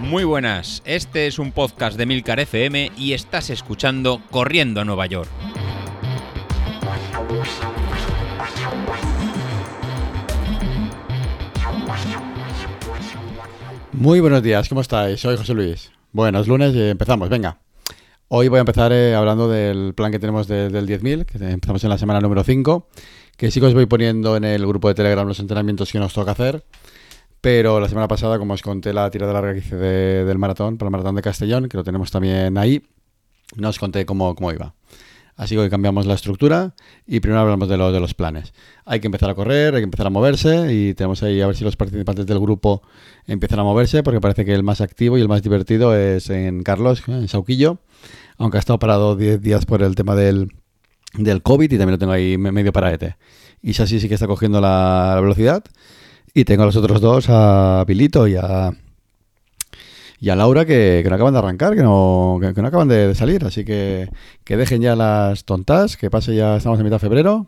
Muy buenas, este es un podcast de Milcar FM y estás escuchando Corriendo a Nueva York. Muy buenos días, ¿cómo estáis? Soy José Luis. Bueno, es lunes y empezamos, venga. Hoy voy a empezar eh, hablando del plan que tenemos de- del 10.000, que empezamos en la semana número 5, que sí que os voy poniendo en el grupo de Telegram los entrenamientos que nos toca hacer, pero la semana pasada, como os conté la tirada larga que hice de- del maratón, para el maratón de Castellón, que lo tenemos también ahí, no os conté cómo, cómo iba. Así que hoy cambiamos la estructura y primero hablamos de, lo- de los planes. Hay que empezar a correr, hay que empezar a moverse y tenemos ahí a ver si los participantes del grupo empiezan a moverse porque parece que el más activo y el más divertido es en Carlos, en Sauquillo, aunque ha estado parado 10 días por el tema del, del COVID y también lo tengo ahí me- medio paraete. Y Sasi sí que está cogiendo la, la velocidad y tengo a los otros dos, a Pilito y a, y a Laura que, no acaban de arrancar, que no, que, no acaban de, salir. Así que que dejen ya las tontas, que pase ya, estamos en mitad de febrero.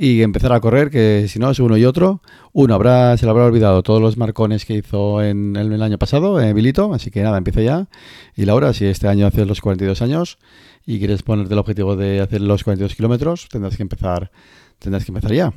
Y empezar a correr, que si no es uno y otro. Uno habrá, se le habrá olvidado todos los marcones que hizo en el, año pasado, en Vilito. Así que nada, empieza ya. Y Laura, si este año haces los 42 años y quieres ponerte el objetivo de hacer los 42 kilómetros, tendrás que empezar, tendrás que empezar ya.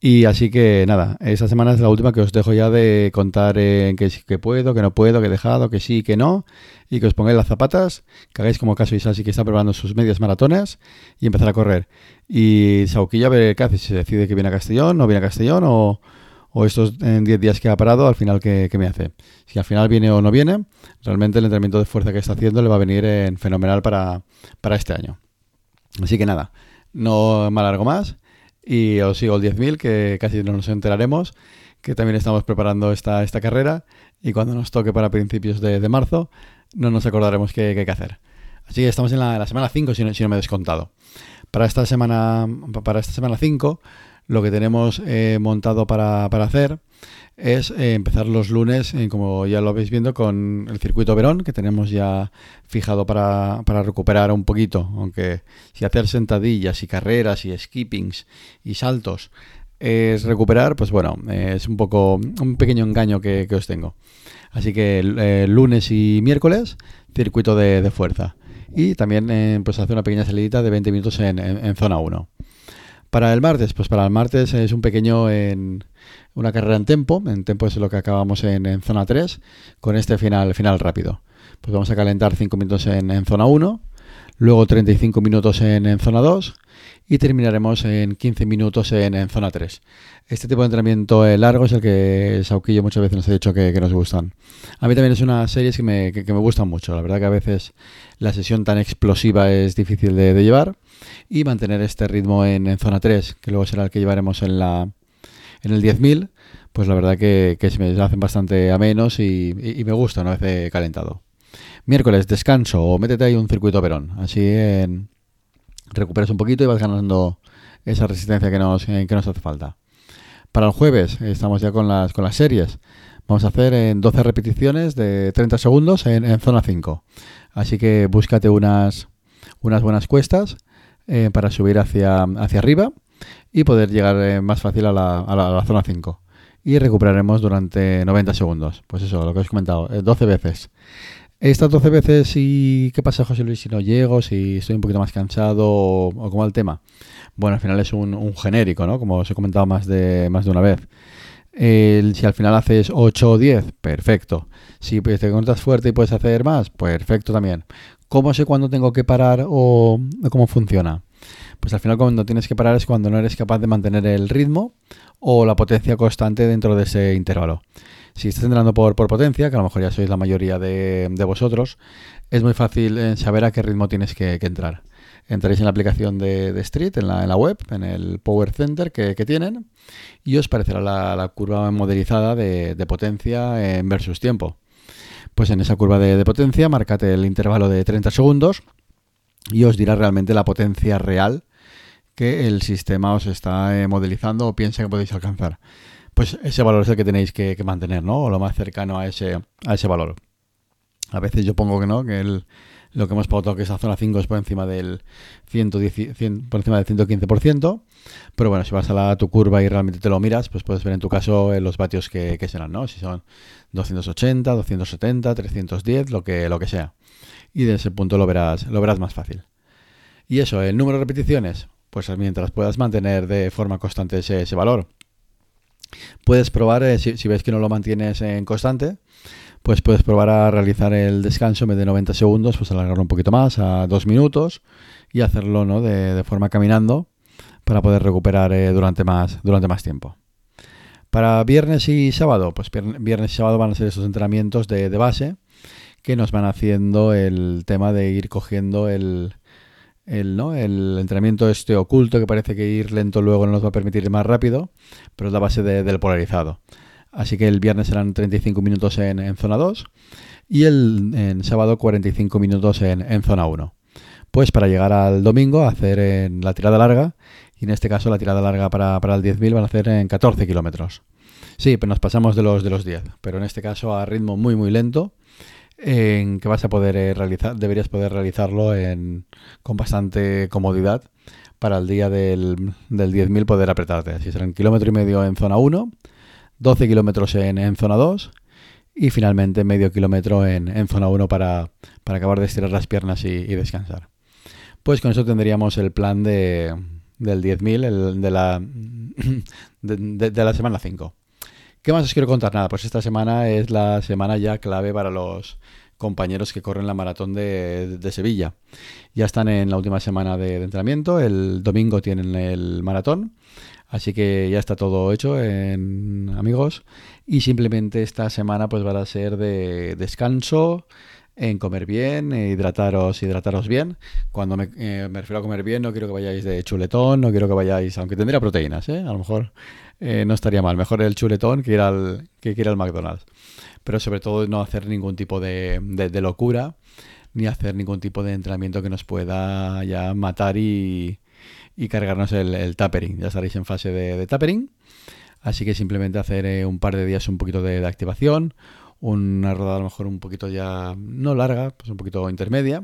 Y así que nada, esta semana es la última que os dejo ya de contar en que sí que puedo, que no puedo, que he dejado, que sí, que no, y que os pongáis las zapatas, que hagáis como caso Isasi que está preparando sus medias maratones y empezar a correr. Y Sauquilla a ver qué hace, si decide que viene a Castellón, no viene a Castellón, o, o estos en 10 días que ha parado, al final qué, me hace. Si al final viene o no viene, realmente el entrenamiento de fuerza que está haciendo le va a venir en fenomenal para, para este año. Así que nada, no me alargo más y os sigo el 10.000 que casi no nos enteraremos que también estamos preparando esta, esta carrera y cuando nos toque para principios de, de marzo no nos acordaremos qué, qué hay que hacer. Así que estamos en la, semana 5 si no, si no me he descontado. Para esta semana para esta semana 5 lo que tenemos eh, montado para, para hacer es eh, empezar los lunes, eh, como ya lo veis viendo, con el circuito Verón, que tenemos ya fijado para, para recuperar un poquito, aunque si hacer sentadillas y carreras y skippings y saltos es recuperar, pues bueno, eh, es un poco un pequeño engaño que, os tengo. Así que lunes y miércoles, circuito de, de fuerza. Y también pues hace una pequeña salidita de 20 minutos en, en- en zona 1. Para el martes, pues para el martes es un pequeño una carrera en tempo. En tempo es lo que acabamos en, zona 3 con este final, final rápido. Pues vamos a calentar 5 minutos en, zona 1, luego 35 minutos en, zona 2 y terminaremos en 15 minutos en, zona 3. Este tipo de entrenamiento eh, largo es el que Sauquillo muchas veces nos ha dicho que, nos gustan. A mí también es una serie que me, que, me gustan mucho. La verdad que a veces la sesión tan explosiva es difícil de, de llevar y mantener este ritmo en, en zona 3, que luego será el que llevaremos en, la, en el 10.000, pues la verdad que, se me hacen bastante a menos y, y- me gusta una vez eh, calentado. Miércoles, descanso o métete ahí un circuito verón. Así recuperas un poquito y vas ganando esa resistencia que nos, eh, que nos hace falta. Para el jueves eh, estamos ya con las, con las series. Vamos a hacer en 12 repeticiones de 30 segundos en, en zona 5. Así que búscate unas, unas buenas cuestas eh, para subir hacia, hacia arriba y poder llegar eh, más fácil a la, a la- zona 5. Y recuperaremos durante 90 segundos. Pues eso, lo que os he comentado, eh, 12 veces. Estas 12 veces, ¿y qué pasa, José Luis, si no llego, si estoy un poquito más cansado o, o cómo va el tema? Bueno, al final es un, un genérico, ¿no? Como os he comentado más de, más de una vez. Si al final haces 8 o 10, perfecto. Si te encuentras fuerte y puedes hacer más, perfecto también. ¿Cómo sé cuándo tengo que parar o cómo funciona? Pues al final cuando tienes que parar es cuando no eres capaz de mantener el ritmo o la potencia constante dentro de ese intervalo. Si estás entrenando por, por potencia, que a lo mejor ya sois la mayoría de, vosotros, es muy fácil eh, saber a qué ritmo tienes que, entrar. Entraréis en la aplicación de, Street, en la, web, en el Power Center que, tienen, y os parecerá la, curva modelizada de, de potencia en versus tiempo. Pues en esa curva de, de potencia, marcate el intervalo de 30 segundos y os dirá realmente la potencia real que el sistema os está eh, modelizando o piensa que podéis alcanzar. Pues ese valor es el que tenéis que, que mantener, ¿no? O lo más cercano a ese, a ese valor. A veces yo pongo que no, que el, lo que hemos pautado que esa zona 5 es por encima del 110, por encima del 115%, pero bueno, si vas a, la, tu curva y realmente te lo miras, pues puedes ver en tu caso eh, los vatios que, serán, ¿no? Si son 280, 270, 310, lo que, lo que sea. Y de ese punto lo verás, lo verás más fácil. Y eso, el número de repeticiones, pues mientras puedas mantener de forma constante ese, valor. Puedes probar, eh, si ves que no lo mantienes en constante, pues puedes probar a realizar el descanso en vez de 90 segundos, pues alargarlo un poquito más a dos minutos y hacerlo ¿no? de, forma caminando para poder recuperar eh, durante, más, durante más tiempo. Para viernes y sábado, pues viernes y sábado van a ser esos entrenamientos de, base que nos van haciendo el tema de ir cogiendo el, el, ¿no? el entrenamiento este oculto que parece que ir lento luego no nos va a permitir ir más rápido, pero es la base del polarizado. Así que el viernes serán 35 minutos en, zona 2 y el sábado 45 minutos en, zona 1. Pues para llegar al domingo a hacer en la tirada larga, y en este caso la tirada larga para, el 10.000 van a hacer en 14 kilómetros. Sí, pero nos pasamos de los, de los 10, pero en este caso a ritmo muy muy lento, en que vas a poder eh, realizar, deberías poder realizarlo en, con bastante comodidad para el día del, del 10.000 poder apretarte. Así serán kilómetro y medio en zona 1, 12 kilómetros en, zona 2 y finalmente medio kilómetro en, zona 1 para, acabar de estirar las piernas y, descansar. Pues con eso tendríamos el plan de, del 10.000, de la, de, la semana 5. ¿Qué más os quiero contar? Nada, pues esta semana es la semana ya clave para los compañeros que corren la maratón de, Sevilla. Ya están en la última semana de, de entrenamiento, el domingo tienen el maratón Así que ya está todo hecho, en, amigos. Y simplemente esta semana pues va a ser de descanso, en comer bien, hidrataros, hidrataros bien. Cuando eh, me, refiero a comer bien, no quiero que vayáis de chuletón, no quiero que vayáis, aunque tendría proteínas, ¿eh? a lo mejor eh, no estaría mal. Mejor el chuletón que ir al, que ir al McDonald's. Pero sobre todo no hacer ningún tipo de, de locura, ni hacer ningún tipo de entrenamiento que nos pueda ya matar y, y cargarnos el, el tapering. Ya estaréis en fase de, tapering. Así que simplemente hacer eh, un par de días un poquito de, activación, una rodada a lo mejor un poquito ya no larga, pues un poquito intermedia,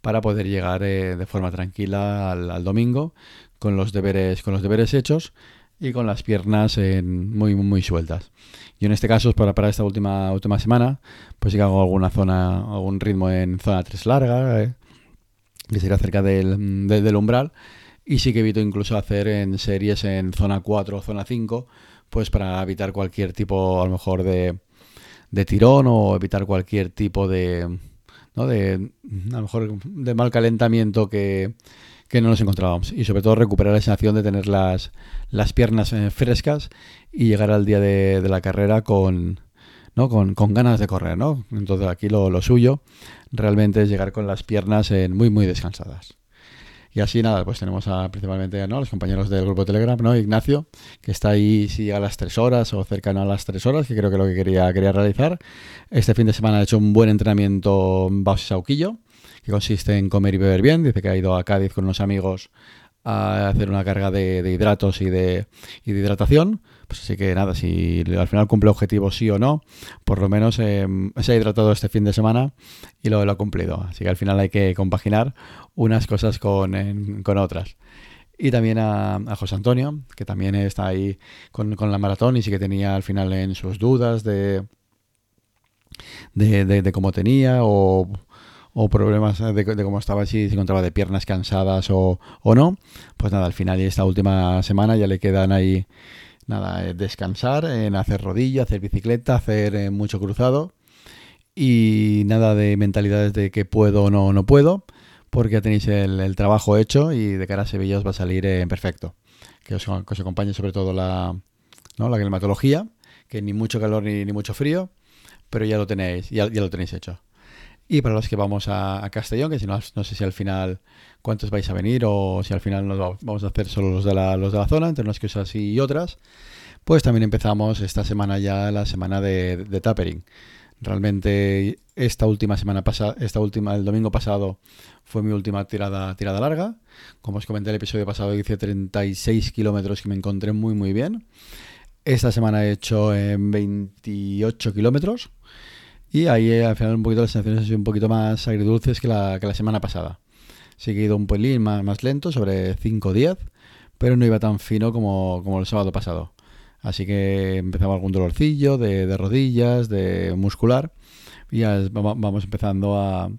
para poder llegar eh, de forma tranquila al, domingo con los deberes, con los deberes hechos y con las piernas muy, muy sueltas. Y en este caso, para, para esta última, última semana, pues sí que hago alguna zona, algún ritmo en zona 3 larga, eh, que sería cerca del, del umbral y sí que evito incluso hacer en series en zona 4 o zona 5, pues para evitar cualquier tipo, a lo mejor, de, de tirón o evitar cualquier tipo de, ¿no? de, a lo mejor, de mal calentamiento que, que no nos encontrábamos. Y sobre todo recuperar la sensación de tener las, las piernas eh, frescas y llegar al día de, la carrera con, ¿no? Con, con, ganas de correr, ¿no? Entonces aquí lo, lo, suyo realmente es llegar con las piernas en muy, muy descansadas. Y así nada, pues tenemos a, principalmente ¿no? los compañeros del grupo Telegram, ¿no? Ignacio, que está ahí sí, a las tres horas o cercano a las tres horas, que creo que es lo que quería, quería realizar. Este fin de semana ha hecho un buen entrenamiento Baus Sauquillo, que consiste en comer y beber bien. Dice que ha ido a Cádiz con unos amigos a hacer una carga de, hidratos y de hidratación. Pues así que nada, si al final cumple objetivos sí o no, por lo menos eh, se ha hidratado este fin de semana y lo, lo, ha cumplido. Así que al final hay que compaginar unas cosas con, con otras. Y también a, José Antonio, que también está ahí con, con, la maratón y sí que tenía al final en sus dudas de, de, de, cómo tenía o, o problemas de, cómo estaba, si se encontraba de piernas cansadas o, o no. Pues nada, al final y esta última semana ya le quedan ahí nada, eh, descansar, en hacer rodilla, hacer bicicleta, hacer eh, mucho cruzado y nada de mentalidades de que puedo o no, no puedo, porque ya tenéis el, trabajo hecho y de cara a Sevilla os va a salir en perfecto. Que os, acompañe sobre todo la, ¿no? la climatología, que ni mucho calor ni, mucho frío, pero ya lo tenéis, ya, ya lo tenéis hecho. Y para los que vamos a, Castellón, que si no, no sé si al final cuántos vais a venir o si al final nos vamos a hacer solo los de la, los de la zona, entre unas cosas y otras, pues también empezamos esta semana ya la semana de, tapering. Realmente esta última semana pasada, esta última, el domingo pasado fue mi última tirada, tirada larga. Como os comenté el episodio pasado, hice 36 kilómetros que me encontré muy muy bien. Esta semana he hecho en 28 kilómetros Y ahí eh, al final un poquito las sensaciones han sido un poquito más agridulces que la, que la semana pasada. Sí un pelín más, más lento, sobre 5-10, pero no iba tan fino como, como el sábado pasado. Así que empezaba algún dolorcillo de, de rodillas, de muscular, y ya vamos empezando a,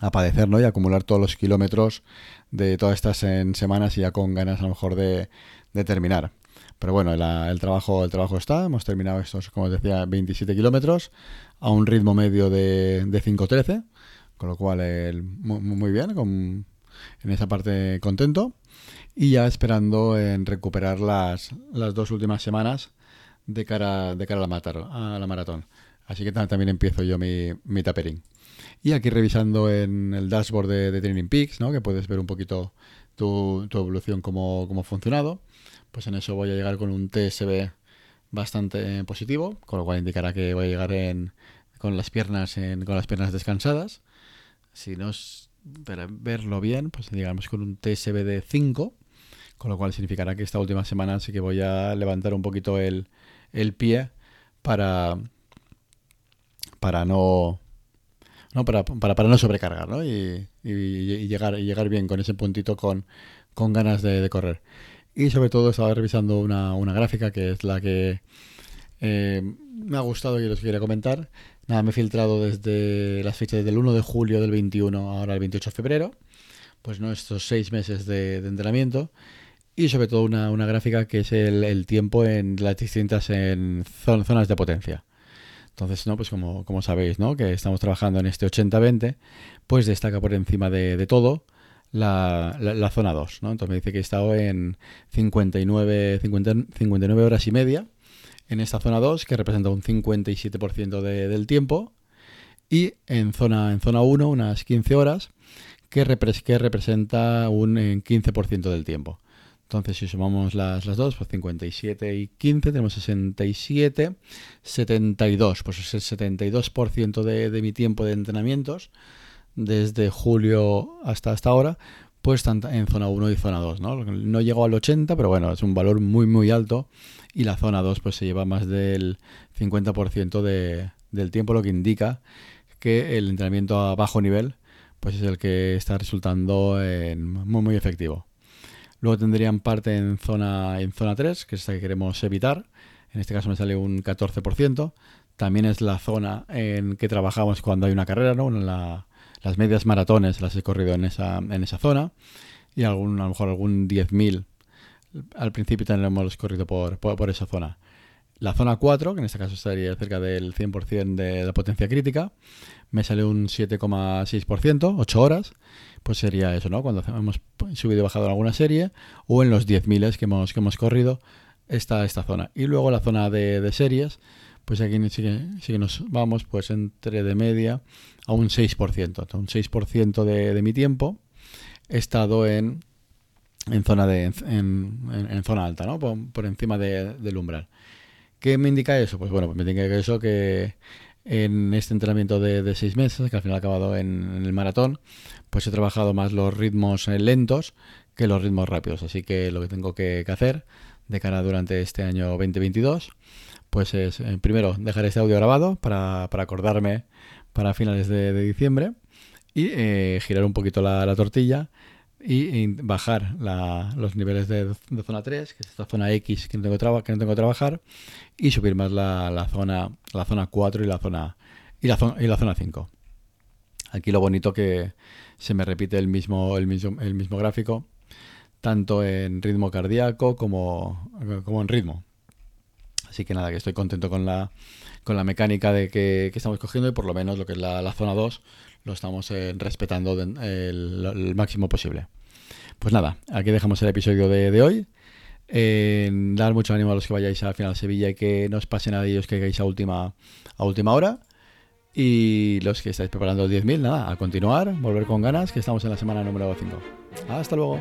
a padecer ¿no? y a acumular todos los kilómetros de todas estas en semanas y ya con ganas a lo mejor de, de terminar. Pero bueno, la- el, trabajo, el trabajo está, hemos terminado estos, como os decía, 27 kilómetros a un ritmo medio de, de 5.13, con lo cual el- mu- mu- muy, bien, con- en esa parte contento. Y ya esperando en recuperar las, las dos últimas semanas de cara, de cara a, la matar- a la maratón. Así que ta- también empiezo yo mi, mi tapering. Y aquí revisando en el dashboard de, de Training Peaks, ¿no? que puedes ver un poquito tu, tu evolución, cómo, cómo ha funcionado. Pues en eso voy a llegar con un TSB bastante positivo, con lo cual indicará que voy a llegar en, con las piernas en, con las piernas descansadas. Si no es para verlo bien, pues digamos con un TSB de 5, con lo cual significará que esta última semana sí que voy a levantar un poquito el, el pie para, para no no para, para, para no sobrecargar ¿no? Y, y- llegar, y llegar bien con ese puntito con, con ganas de correr. Y sobre todo estaba revisando una, una gráfica que es la que eh, me ha gustado y os quería comentar. Nada, me he filtrado desde las fechas del 1 de julio del 21 ahora el 28 de febrero. Pues no estos seis meses de, de entrenamiento. Y sobre todo una, una gráfica que es el, el tiempo en las distintas en zon- zonas de potencia. Entonces, no, pues como, como sabéis, ¿no? Que estamos trabajando en este 80-20, pues destaca por encima de, de todo la, zona 2, ¿no? Entonces me dice que he estado en 59, 50 59 horas y media en esta zona 2, que representa un 57% de- del tiempo, y en zona, en zona 1 unas 15 horas, que, repres- que representa un eh, 15% del tiempo. Entonces, si sumamos las, las dos, pues 57 y 15, tenemos 67, 72. Pues es el 72% de, de mi tiempo de entrenamientos, desde julio hasta, hasta ahora, pues tanto en zona 1 y zona 2. ¿no? no llego al 80, pero bueno, es un valor muy, muy alto. Y la zona 2 pues se lleva más del 50% de, del tiempo, lo que indica que el entrenamiento a bajo nivel pues es el que está resultando muy, muy efectivo. Luego tendrían parte en zona, en zona 3, que es esta que queremos evitar. En este caso me sale un 14%. También es la zona en que trabajamos cuando hay una carrera, ¿no? La- las medias maratones las he corrido en esa, en esa zona. Y algún, a lo mejor algún 10.000 al principio también lo hemos corrido por, por, esa zona. La zona 4, que en este caso estaría cerca del 100% de la potencia crítica, me sale un 7,6%, 8 horas. Pues sería eso, ¿no? Cuando hemos subido y bajado en alguna serie, o en los 10.000 que hemos, que hemos corrido, está esta zona. Y luego la zona de series, pues aquí sí que, nos vamos pues entre de media a un 6%. Entonces, un 6% de, de mi tiempo he estado en, en zona de en, zona alta, ¿no? Por, encima de- del umbral. ¿Qué me indica eso? Pues bueno, me indica eso que en este entrenamiento de, seis meses, que al final ha acabado en, el maratón, pues he trabajado más los ritmos eh, lentos que los ritmos rápidos. Así que lo que tengo que hacer de cara durante este año 2022, pues es eh, primero dejar este audio grabado para, para acordarme para finales de, diciembre y eh, girar un poquito la, la tortilla y, bajar la- los niveles de, zona 3, que es esta zona X que no tengo, que trabajar, y subir más la, la zona la zona 4 y la zona y la zona, y la zona 5. Aquí lo bonito que se me repite el mismo, el mismo, el mismo gráfico, tanto en ritmo cardíaco como, como en ritmo. Así que nada, que estoy contento con la, con la mecánica de que, estamos cogiendo y por lo menos lo que es la, la zona 2 lo estamos eh, respetando de- el, máximo posible. Pues nada, aquí dejamos el episodio de, de hoy. Dar mucho ánimo a los que vayáis al final a Sevilla y que no os pase nada y os que hagáis a última, a última hora. Y los que estáis preparando el 10.000, nada, a continuar, volver con ganas, que estamos en la semana número 5. Hasta luego.